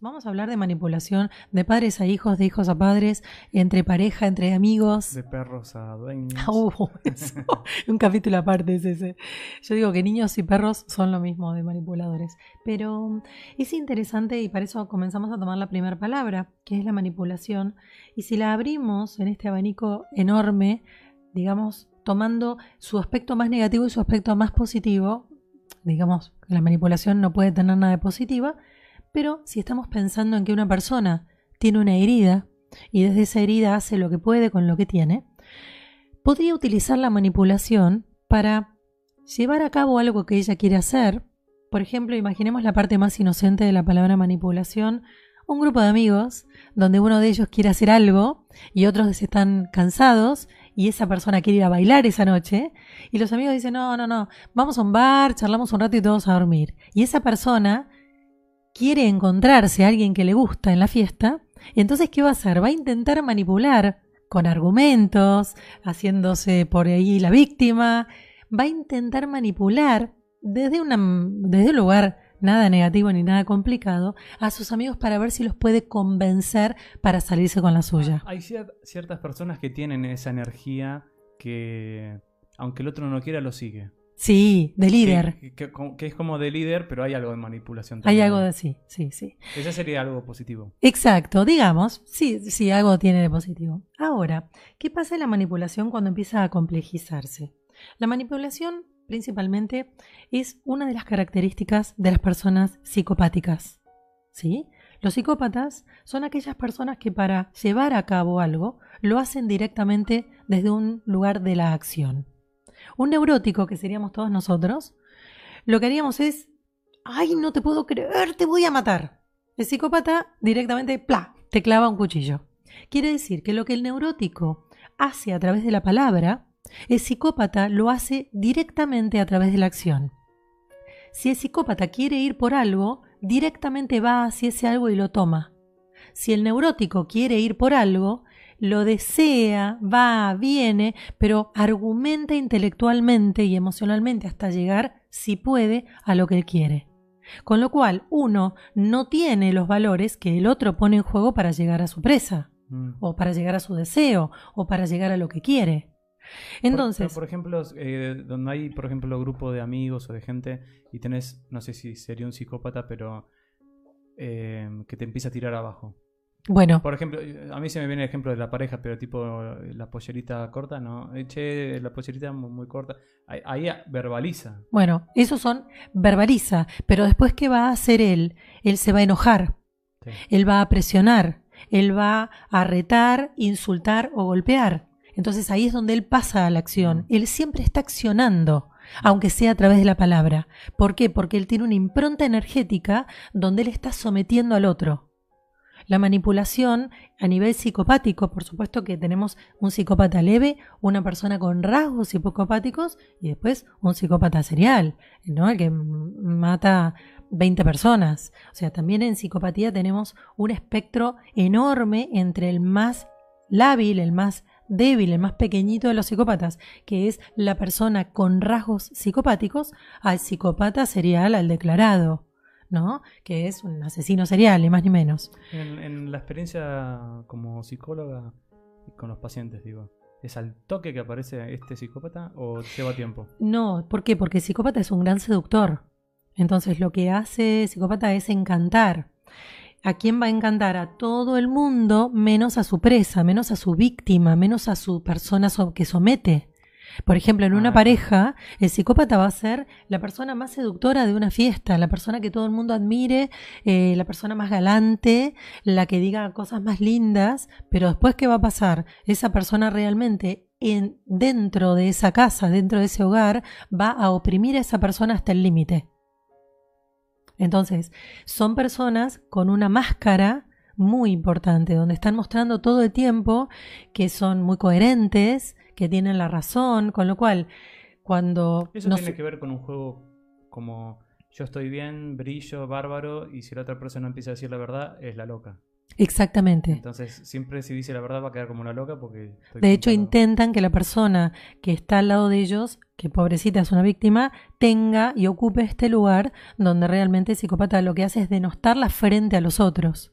Vamos a hablar de manipulación de padres a hijos, de hijos a padres, entre pareja, entre amigos. De perros a dueños. Uh, eso. Un capítulo aparte es ese. Yo digo que niños y perros son lo mismo de manipuladores. Pero es interesante y para eso comenzamos a tomar la primera palabra, que es la manipulación. Y si la abrimos en este abanico enorme, digamos, tomando su aspecto más negativo y su aspecto más positivo, digamos, la manipulación no puede tener nada de positiva, pero si estamos pensando en que una persona tiene una herida y desde esa herida hace lo que puede con lo que tiene, podría utilizar la manipulación para llevar a cabo algo que ella quiere hacer. Por ejemplo, imaginemos la parte más inocente de la palabra manipulación, un grupo de amigos donde uno de ellos quiere hacer algo y otros están cansados y esa persona quiere ir a bailar esa noche y los amigos dicen, no, no, no, vamos a un bar, charlamos un rato y todos a dormir. Y esa persona quiere encontrarse a alguien que le gusta en la fiesta, y entonces ¿qué va a hacer? Va a intentar manipular con argumentos, haciéndose por ahí la víctima, va a intentar manipular desde, una, desde un lugar nada negativo ni nada complicado a sus amigos para ver si los puede convencer para salirse con la suya. Hay ciertas personas que tienen esa energía que, aunque el otro no quiera, lo sigue. Sí, de líder. Que, es como de líder, pero hay algo de manipulación también. Hay algo de sí, sí, sí. Ese sería algo positivo. Exacto, digamos, sí, sí, algo tiene de positivo. Ahora, ¿qué pasa en la manipulación cuando empieza a complejizarse? La manipulación principalmente es una de las características de las personas psicopáticas. ¿Sí? Los psicópatas son aquellas personas que para llevar a cabo algo lo hacen directamente desde un lugar de la acción. Un neurótico, que seríamos todos nosotros, lo que haríamos es, ay, no te puedo creer, te voy a matar. El psicópata directamente, ¡pla!, te clava un cuchillo. Quiere decir que lo que el neurótico hace a través de la palabra, el psicópata lo hace directamente a través de la acción. Si el psicópata quiere ir por algo, directamente va hacia ese algo y lo toma. Si el neurótico quiere ir por algo, lo desea, va, viene, pero argumenta intelectualmente y emocionalmente hasta llegar, si puede, a lo que él quiere. Con lo cual, uno no tiene los valores que el otro pone en juego para llegar a su presa, mm. o para llegar a su deseo, o para llegar a lo que quiere. Entonces. Por, ejemplo, eh, donde hay, por ejemplo, grupo de amigos o de gente y tenés, no sé si sería un psicópata, pero eh, que te empieza a tirar abajo. Bueno. Por ejemplo, a mí se me viene el ejemplo de la pareja, pero tipo la pollerita corta, ¿no? Eche la pollerita muy, corta. Ahí, verbaliza. Bueno, esos son verbaliza, pero después, ¿qué va a hacer él? Él se va a enojar, él va a presionar, él va a retar, insultar o golpear. Entonces ahí es donde él pasa a la acción. Él siempre está accionando aunque sea a través de la palabra. ¿Por qué? Porque él tiene una impronta energética donde él está sometiendo al otro. La manipulación a nivel psicopático, por supuesto que tenemos un psicópata leve, una persona con rasgos psicopáticos y después un psicópata serial, ¿no? El que mata 20 personas. O sea, también en psicopatía tenemos un espectro enorme entre el más lábil, el más débil, el más pequeñito de los psicópatas, que es la persona con rasgos psicopáticos, al psicópata serial, al declarado. ¿No? Que es un asesino serial, ni más ni menos. En, la experiencia como psicóloga con los pacientes, digo. ¿Es al toque que aparece este psicópata o lleva tiempo? No, ¿por qué? Porque el psicópata es un gran seductor. Entonces lo que hace el psicópata es encantar. ¿A quién va a encantar? A todo el mundo, menos a su presa, menos a su víctima, menos a su persona que somete. Por ejemplo, en una ah. pareja, el psicópata va a ser la persona más seductora de una fiesta, la persona que todo el mundo admire, eh, la persona más galante, la que diga cosas más lindas, pero después, ¿qué va a pasar? Esa persona realmente en, dentro de esa casa, dentro de ese hogar, va a oprimir a esa persona hasta el límite. Entonces, son personas con una máscara muy importante, donde están mostrando todo el tiempo que son muy coherentes, que tienen la razón, con lo cual, cuando... Eso tiene que ver con un juego como yo estoy bien, brillo, bárbaro, y si la otra persona empieza a decir la verdad, es la loca. Exactamente. Entonces, siempre si dice la verdad va a quedar como una loca porque... estoy De hecho, intentan que la persona que está al lado de ellos, que pobrecita es una víctima, tenga y ocupe este lugar donde realmente el psicópata lo que hace es denostarla frente a los otros.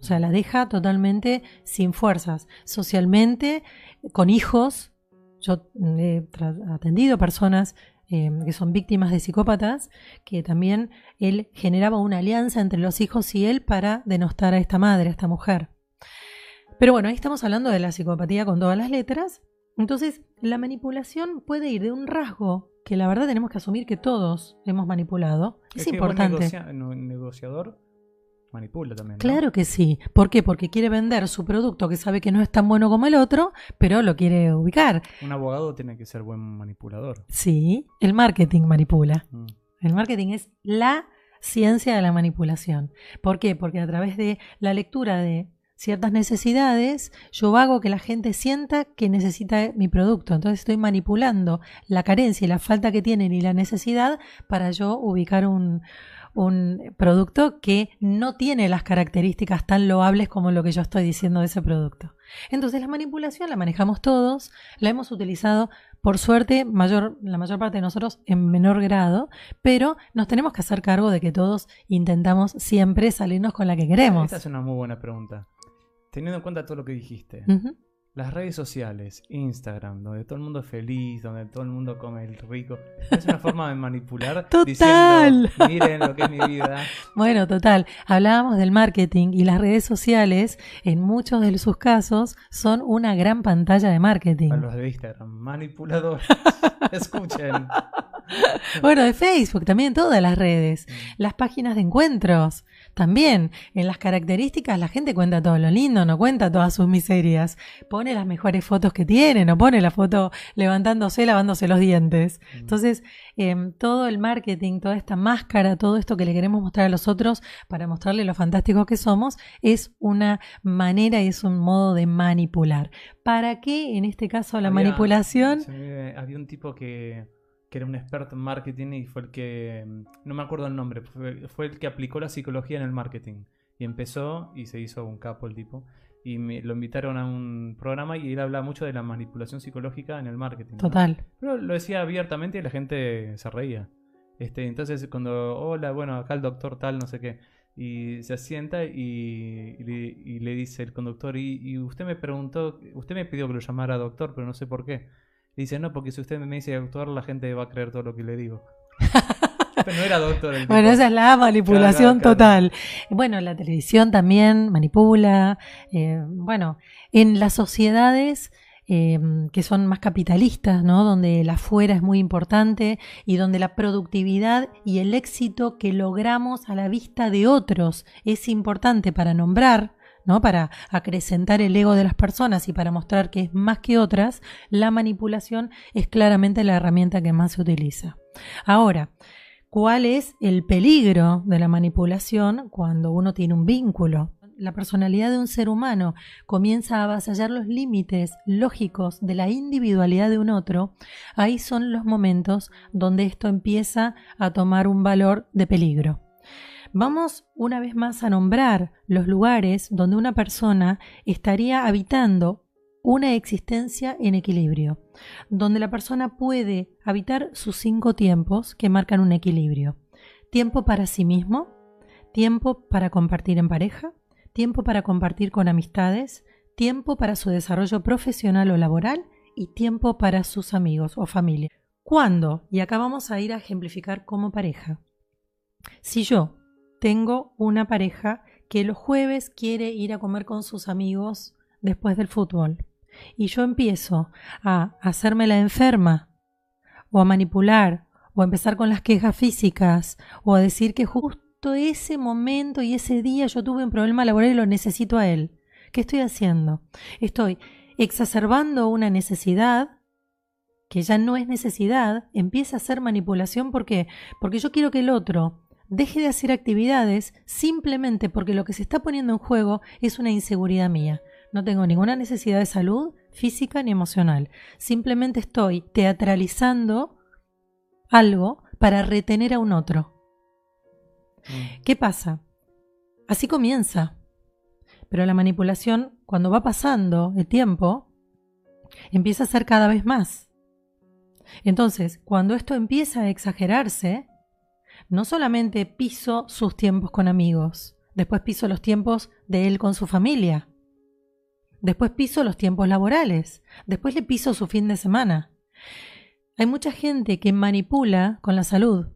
O sea, la deja totalmente sin fuerzas. Socialmente, con hijos, yo he tra- atendido personas eh, que son víctimas de psicópatas, que también él generaba una alianza entre los hijos y él para denostar a esta madre, a esta mujer. Pero bueno, ahí estamos hablando de la psicopatía con todas las letras. Entonces, la manipulación puede ir de un rasgo que la verdad tenemos que asumir que todos hemos manipulado. Es, que buen importante. negocia- negociador manipula también. ¿no? Claro que sí. ¿Por qué? Porque quiere vender su producto que sabe que no es tan bueno como el otro, pero lo quiere ubicar. Un abogado tiene que ser buen manipulador. Sí, el marketing manipula. Mm. El marketing es la ciencia de la manipulación. ¿Por qué? Porque a través de la lectura de ciertas necesidades, yo hago que la gente sienta que necesita mi producto. Entonces estoy manipulando la carencia y la falta que tienen y la necesidad para yo ubicar un, un producto que no tiene las características tan loables como lo que yo estoy diciendo de ese producto. Entonces la manipulación la manejamos todos, la hemos utilizado por suerte mayor, la mayor parte de nosotros en menor grado, pero nos tenemos que hacer cargo de que todos intentamos siempre salirnos con la que queremos. Esta es una muy buena pregunta. Teniendo en cuenta todo lo que dijiste. Las redes sociales, Instagram, donde todo el mundo es feliz, donde todo el mundo come el rico, es una forma de manipular Total. diciendo, miren lo que es mi vida. Bueno, total, hablábamos del marketing y las redes sociales en muchos de sus casos son una gran pantalla de marketing. A los de Instagram, manipuladores. Escuchen. Bueno, de Facebook también, todas las redes. Las páginas de encuentros también. En las características la gente cuenta todo lo lindo, no cuenta todas sus miserias. Pone las mejores fotos que tiene, no pone la foto levantándose, lavándose los dientes. Entonces, em, todo el marketing, toda esta máscara, todo esto que le queremos mostrar a los otros para mostrarle lo fantásticos que somos, es una manera y es un modo de manipular. ¿Para qué en este caso la Había- manipulación? me había un tipo que, que era un experto en marketing y fue el que, mm, no me acuerdo el nombre, fue, fue el que aplicó la psicología en el marketing. Y empezó y se hizo un capo el tipo. Y me- lo invitaron a un programa y él hablaba mucho de la manipulación psicológica en el marketing. ¿no? Total. Pero lo decía abiertamente y la gente se reía. Este, entonces cuando, hola, bueno, acá el doctor tal, no sé qué. Y se asienta y, y le, y le dice el conductor, y, y usted me preguntó, usted me pidió que lo llamara doctor, pero no sé por qué. Dice, no, porque si usted me dice doctor, la gente va a creer todo lo que le digo. pero no era doctor el. Bueno, esa es la manipulación Claro, claro. total. Bueno, la televisión también manipula. eh, bueno, en las sociedades eh, que son más capitalistas, ¿no? Donde el afuera es muy importante y donde la productividad y el éxito que logramos a la vista de otros es importante para nombrar. ¿No? Para acrecentar el ego de las personas y para mostrar que es más que otras, la manipulación es claramente la herramienta que más se utiliza. Ahora, ¿Cuál es el peligro de la manipulación cuando uno tiene un vínculo? La personalidad de un ser humano comienza a avasallar los límites lógicos de la individualidad de un otro, ahí son los momentos donde esto empieza a tomar un valor de peligro. Vamos una vez más a nombrar los lugares donde una persona estaría habitando una existencia en equilibrio, donde la persona puede habitar sus cinco tiempos que marcan un equilibrio. Tiempo para sí mismo, tiempo para compartir en pareja, tiempo para compartir con amistades, tiempo para su desarrollo profesional o laboral y tiempo para sus amigos o familia. ¿Cuándo? Y acá vamos a ir a ejemplificar como pareja. Si yo tengo una pareja que los jueves quiere ir a comer con sus amigos después del fútbol y yo empiezo a hacerme la enferma o a manipular o a empezar con las quejas físicas o a decir que justo ese momento y ese día yo tuve un problema laboral y lo necesito a él. ¿Qué estoy haciendo? Estoy exacerbando una necesidad que ya no es necesidad, empieza a ser manipulación porque porque yo quiero que el otro deje de hacer actividades simplemente porque lo que se está poniendo en juego es una inseguridad mía. No tengo ninguna necesidad de salud física ni emocional. Simplemente estoy teatralizando algo para retener a un otro. Mm. ¿Qué pasa? Así comienza. Pero la manipulación, cuando va pasando el tiempo, empieza a ser cada vez más. Entonces, cuando esto empieza a exagerarse, no solamente piso sus tiempos con amigos, después piso los tiempos de él con su familia, después piso los tiempos laborales, después le piso su fin de semana. Hay mucha gente que manipula con la salud,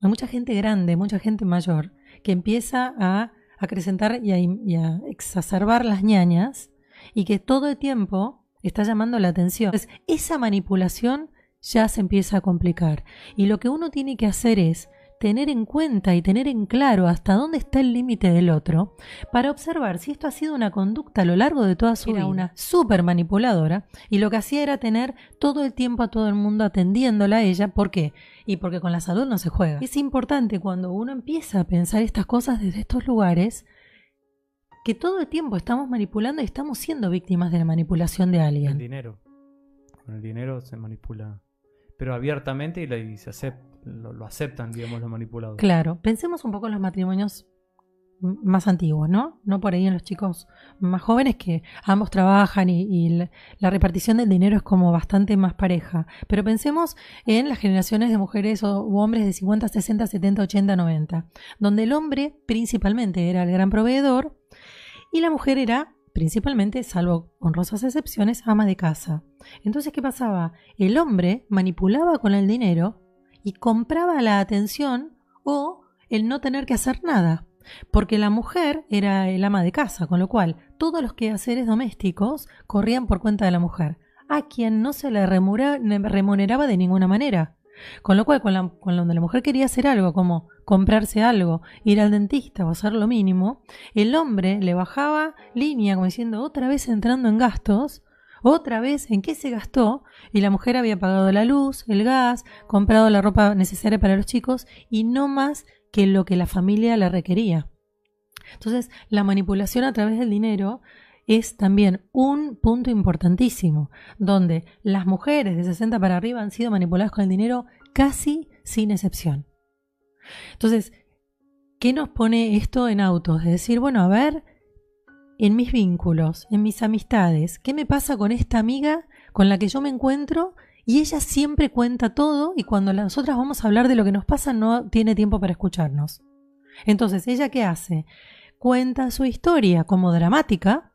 hay mucha gente grande, mucha gente mayor, que empieza a acrecentar y a, exacerbar las ñañas y que todo el tiempo está llamando la atención. Entonces, esa manipulación ya se empieza a complicar. Y lo que uno tiene que hacer es tener en cuenta y tener en claro hasta dónde está el límite del otro para observar si esto ha sido una conducta a lo largo de toda su vida, una súper manipuladora y lo que hacía era tener todo el tiempo a todo el mundo atendiéndola a ella. ¿Por qué? Y porque con la salud no se juega. Es importante cuando uno empieza a pensar estas cosas desde estos lugares que todo el tiempo estamos manipulando y estamos siendo víctimas de la manipulación de alguien. El dinero. Con el dinero se manipula. Pero abiertamente y, se lo, aceptan, digamos, los manipulados. Claro. Pensemos un poco en los matrimonios más antiguos, ¿no? No por ahí en los chicos más jóvenes que ambos trabajan y, la, repartición del dinero es como bastante más pareja. Pero pensemos en las generaciones de mujeres o hombres de 50, 60, 70, 80, 90, donde el hombre principalmente era el gran proveedor y la mujer era principalmente, salvo honrosas excepciones, ama de casa. Entonces, ¿qué pasaba? El hombre manipulaba con el dinero y compraba la atención o el no tener que hacer nada, porque la mujer era el ama de casa, con lo cual todos los quehaceres domésticos corrían por cuenta de la mujer, a quien no se le remuneraba de ninguna manera. Con lo cual, donde la mujer quería hacer algo, como comprarse algo, ir al dentista o hacer lo mínimo, el hombre le bajaba línea como diciendo otra vez entrando en gastos, otra vez en qué se gastó, y la mujer había pagado la luz, el gas, comprado la ropa necesaria para los chicos y no más que lo que la familia le requería. Entonces, la manipulación a través del dinero es también un punto importantísimo, donde las mujeres de 60 para arriba han sido manipuladas con el dinero casi sin excepción. Entonces, ¿qué nos pone esto en autos? De decir, bueno, a ver, en mis vínculos, en mis amistades, ¿qué me pasa con esta amiga con la que yo me encuentro y ella siempre cuenta todo y cuando nosotras vamos a hablar de lo que nos pasa no tiene tiempo para escucharnos? Entonces, ¿ella qué hace? Cuenta su historia como dramática,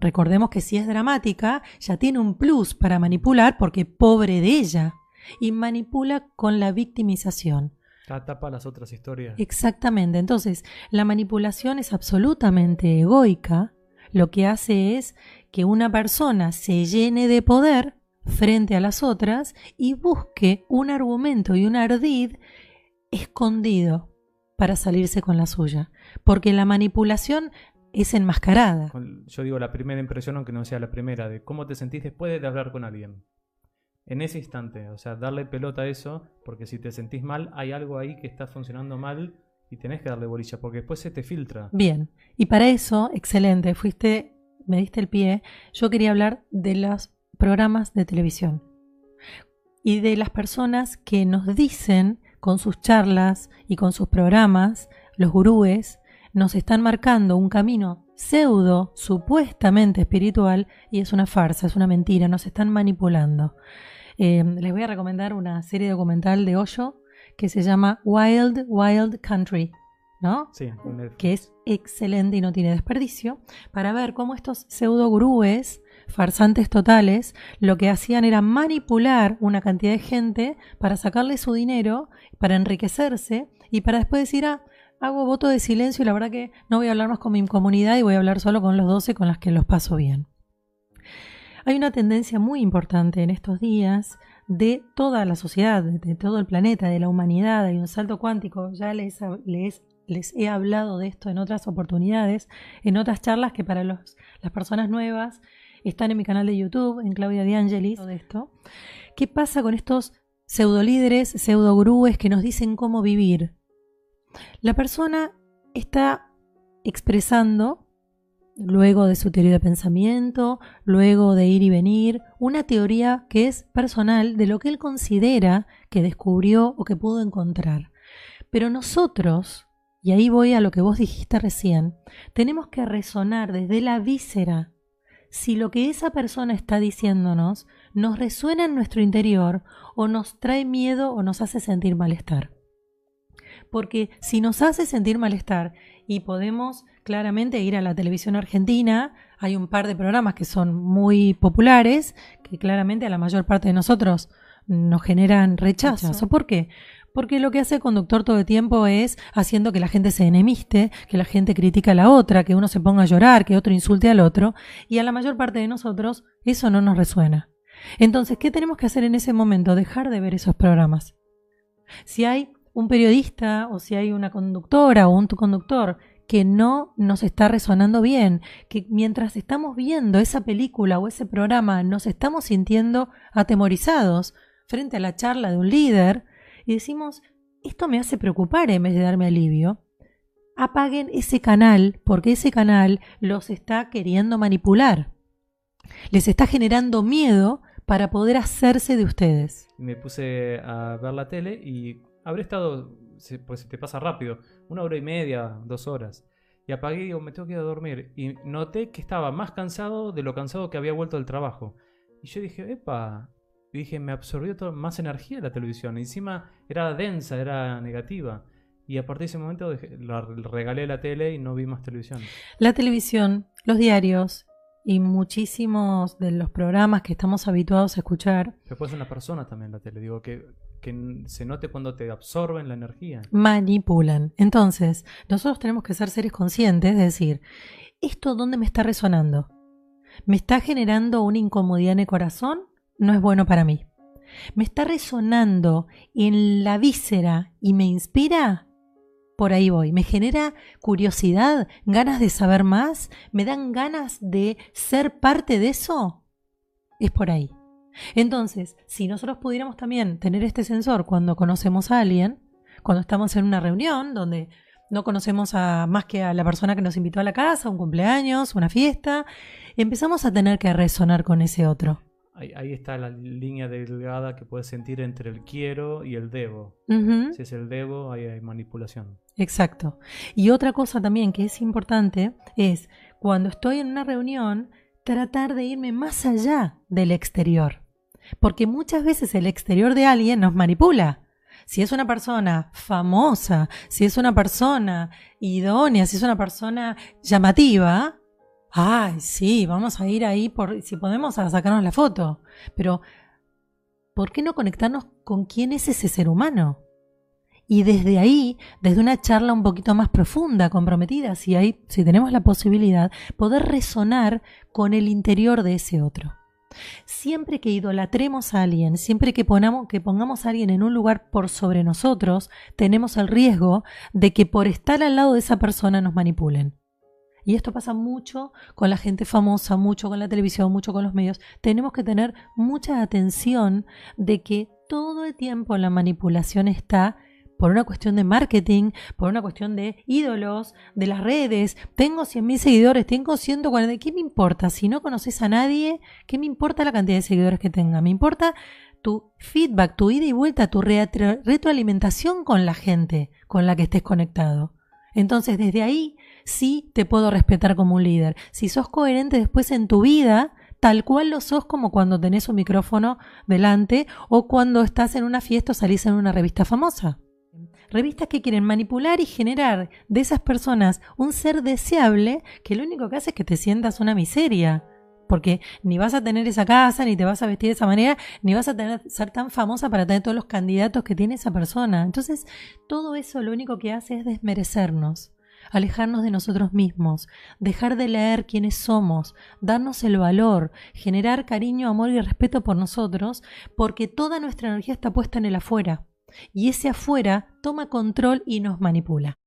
Recordemos que si es dramática, ya tiene un plus para manipular porque pobre de ella. Y manipula con la victimización. Tapa las otras historias. Exactamente. Entonces, la manipulación es absolutamente egoica. Lo que hace es que una persona se llene de poder frente a las otras y busque un argumento y un ardid escondido para salirse con la suya. Porque la manipulación es enmascarada. Yo digo la primera impresión, aunque no sea la primera, de cómo te sentís después de hablar con alguien. En ese instante, o sea, darle pelota a eso, porque si te sentís mal, hay algo ahí que está funcionando mal y tenés que darle bolilla, porque después se te filtra. Bien, y para eso, excelente, fuiste, me diste el pie, yo quería hablar de los programas de televisión y de las personas que nos dicen con sus charlas y con sus programas, los gurúes, nos están marcando un camino pseudo, supuestamente espiritual, y es una farsa, es una mentira, nos están manipulando. Eh, les voy a recomendar una serie documental de Hoyo que se llama Wild Wild Country, ¿no? Sí, que es excelente y no tiene desperdicio, para ver cómo estos pseudo gurúes, farsantes totales, lo que hacían era manipular una cantidad de gente para sacarle su dinero, para enriquecerse y para después decir, ah, hago voto de silencio y la verdad que no voy a hablar más con mi comunidad y voy a hablar solo con los 12 con las que los paso bien. Hay una tendencia muy importante en estos días de toda la sociedad, de todo el planeta, de la humanidad, hay un salto cuántico, ya les, he hablado de esto en otras oportunidades, en otras charlas que para las personas nuevas están en mi canal de YouTube, en Claudia De Angelis, de esto. ¿Qué pasa con estos pseudo líderes, pseudo gurúes que nos dicen cómo vivir? La persona está expresando, luego de su teoría de pensamiento, luego de ir y venir, una teoría que es personal de lo que él considera que descubrió o que pudo encontrar. Pero nosotros, y ahí voy a lo que vos dijiste recién, tenemos que resonar desde la víscera si lo que esa persona está diciéndonos nos resuena en nuestro interior o nos trae miedo o nos hace sentir malestar. Porque si nos hace sentir malestar y podemos claramente ir a la televisión argentina, hay un par de programas que son muy populares, que claramente a la mayor parte de nosotros nos generan rechazo. ¿Por qué? Porque lo que hace el conductor todo el tiempo es haciendo que la gente se enemiste, que la gente critica a la otra, que uno se ponga a llorar, que otro insulte al otro, y a la mayor parte de nosotros eso no nos resuena. Entonces, ¿qué tenemos que hacer en ese momento? Dejar de ver esos programas. Si hay un periodista o si hay una conductora o un conductor que no nos está resonando bien, que mientras estamos viendo esa película o ese programa nos estamos sintiendo atemorizados frente a la charla de un líder, y decimos, esto me hace preocupar en vez de darme alivio, apaguen ese canal porque ese canal los está queriendo manipular. Les está generando miedo para poder hacerse de ustedes. Me puse a ver la tele y habré estado, pues se te pasa rápido, una hora y media, dos horas. Y apagué y digo, me tengo que ir a dormir. Y noté que estaba más cansado de lo cansado que había vuelto del trabajo. Y yo dije, epa, y dije, me absorbió más energía la televisión. Y encima era densa, era negativa. Y a partir de ese momento la, regalé la tele y no vi más televisión. La televisión, los diarios y muchísimos de los programas que estamos habituados a escuchar. Ser una persona también la tele, digo, que, que se note cuando te absorben la energía. Manipulan. Entonces, nosotros tenemos que ser seres conscientes, es decir, ¿esto dónde me está resonando? ¿Me está generando una incomodidad en el corazón no es bueno para mí. Me está resonando en la víscera y me inspira, por ahí voy. Me genera curiosidad, ganas de saber más, me dan ganas de ser parte de eso. Es por ahí. Entonces, si nosotros pudiéramos también tener este sensor cuando conocemos a alguien, cuando estamos en una reunión donde no conocemos a más que a la persona que nos invitó a la casa, un cumpleaños, una fiesta, empezamos a tener que resonar con ese otro. Ahí, está la línea delgada que puedes sentir entre el quiero y el debo. Si es el debo, ahí hay manipulación. Exacto. Y otra cosa también que es importante es cuando estoy en una reunión, tratar de irme más allá del exterior. Porque muchas veces el exterior de alguien nos manipula. Si es una persona famosa, si es una persona idónea, si es una persona llamativa, ay, sí, vamos a ir ahí por, si podemos a sacarnos la foto. Pero, ¿por qué no conectarnos con quién es ese ser humano? Y desde ahí, desde una charla un poquito más profunda, comprometida, si, hay, si tenemos la posibilidad, poder resonar con el interior de ese otro. Siempre que idolatremos a alguien, siempre que, ponamos, que pongamos a alguien en un lugar por sobre nosotros, tenemos el riesgo de que por estar al lado de esa persona nos manipulen. Y esto pasa mucho con la gente famosa, mucho con la televisión, mucho con los medios. Tenemos que tener mucha atención de que todo el tiempo la manipulación está por una cuestión de marketing, por una cuestión de ídolos, de las redes. Tengo 100.000 seguidores, tengo 140. ¿Qué me importa? Si no conoces a nadie, ¿qué me importa la cantidad de seguidores que tenga? Me importa tu feedback, tu ida y vuelta, tu retroalimentación con la gente con la que estés conectado. Entonces, desde ahí sí te puedo respetar como un líder. Si sos coherente después en tu vida, tal cual lo sos como cuando tenés un micrófono delante o cuando estás en una fiesta o salís en una revista famosa. Revistas que quieren manipular y generar de esas personas un ser deseable que lo único que hace es que te sientas una miseria. Porque ni vas a tener esa casa, ni te vas a vestir de esa manera, ni vas a tener, ser tan famosa para tener todos los candidatos que tiene esa persona. Entonces, todo eso lo único que hace es desmerecernos alejarnos de nosotros mismos, dejar de leer quiénes somos, darnos el valor, generar cariño, amor y respeto por nosotros, porque toda nuestra energía está puesta en el afuera, y ese afuera toma control y nos manipula.